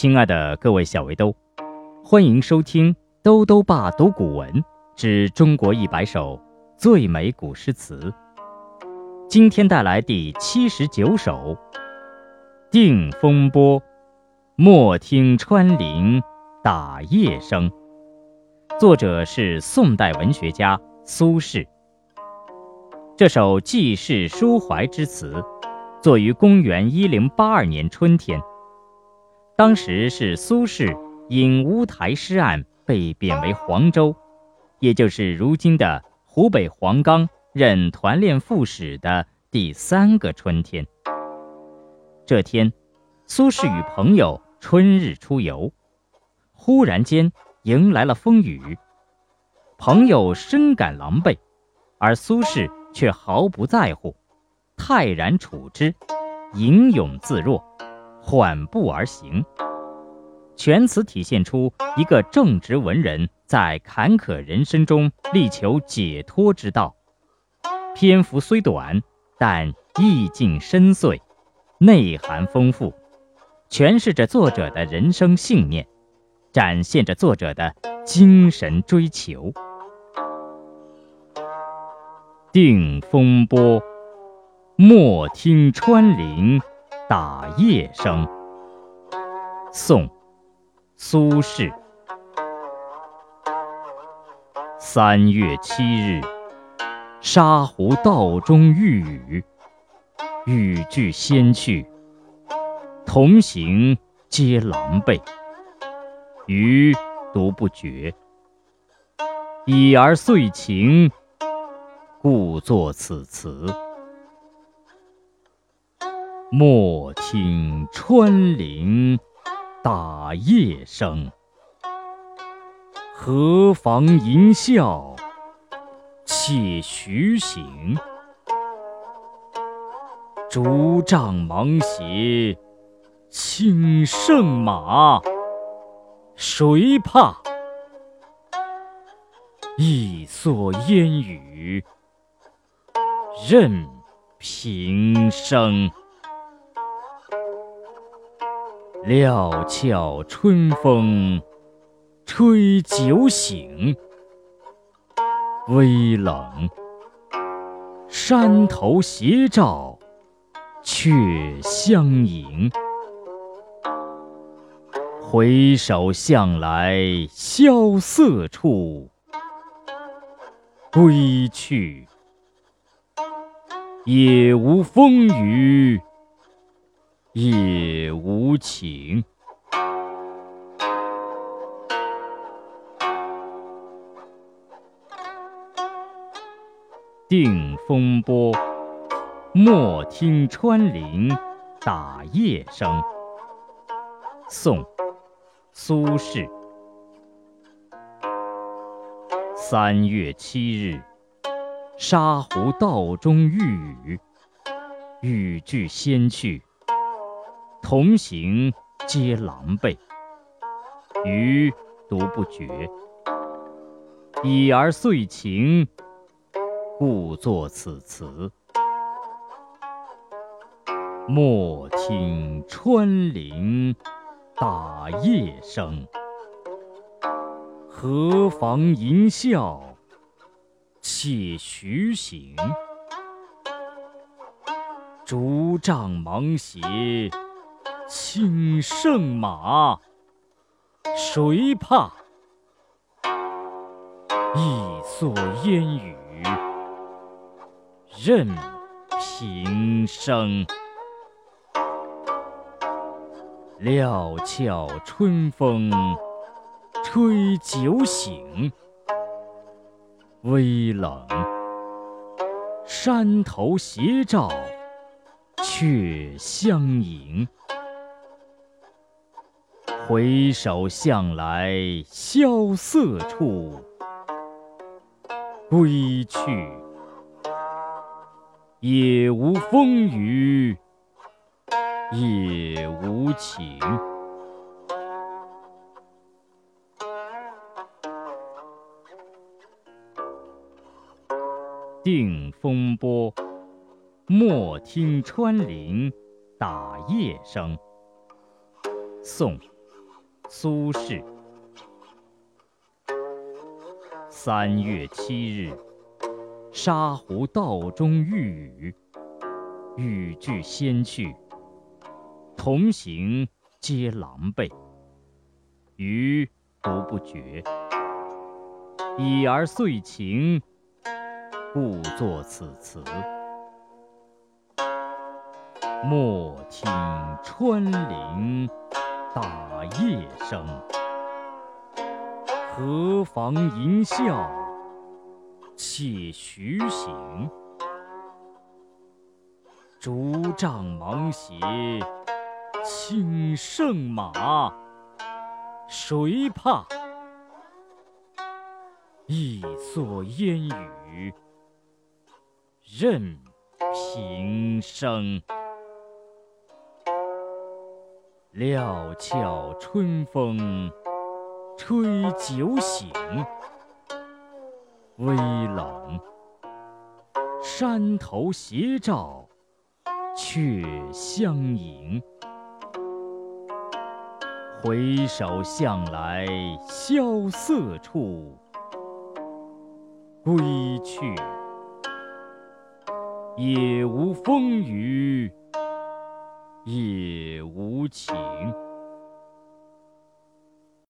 亲爱的各位小围兜，欢迎收听《兜兜爸读古文之中国一百首最美古诗词》。今天带来第七十九首《定风波》，莫听穿林打叶声。作者是宋代文学家苏轼。这首记事抒怀之词，作于公元一零八二年春天。当时是苏轼因乌台诗案被贬为黄州，也就是如今的湖北黄冈，任团练副使的第三个春天。这天，苏轼与朋友春日出游，忽然间迎来了风雨，朋友深感狼狈，而苏轼却毫不在乎，泰然处之，吟咏自若。缓步而行，全词体现出一个正直文人在坎坷人生中力求解脱之道。篇幅虽短，但意境深邃，内涵丰富，诠释着作者的人生信念，展现着作者的精神追求。定风波，莫听穿林。打叶声。宋，苏轼。三月七日，沙湖道中遇雨，雨具先去，同行皆狼狈。余独不觉。已而遂晴，故作此词。莫听穿林打叶声，何妨吟啸且徐行。竹杖芒鞋轻胜马，谁怕？一蓑烟雨任平生。料峭春风吹酒醒，微冷。山头斜照却相迎。回首向来萧瑟处，归去，也无风雨。也无情。定风波，莫听穿林打叶声。宋，苏轼。三月七日，沙湖道中遇雨，雨具先去。同行皆狼狈，余独不觉。已而遂晴，故作此词。莫听穿林打叶声，何妨吟啸且徐行。竹杖芒鞋。轻胜马，谁怕？一蓑烟雨任平生。料峭春风吹酒醒，微冷。山头斜照却相迎。回首向来萧瑟处，归去，也无风雨也无晴。定风波，莫听穿林打叶声。宋。苏轼。三月七日，沙湖道中遇雨，雨具先去，同行皆狼狈。余独不觉，已而遂晴，故作此词。莫听穿林打叶声，何妨吟啸且徐行。竹杖芒鞋轻胜马，谁怕？一蓑烟雨任平生。料峭春风吹酒醒，微冷。山头斜照却相迎。回首向来萧瑟处，归去，也无风雨。也无情。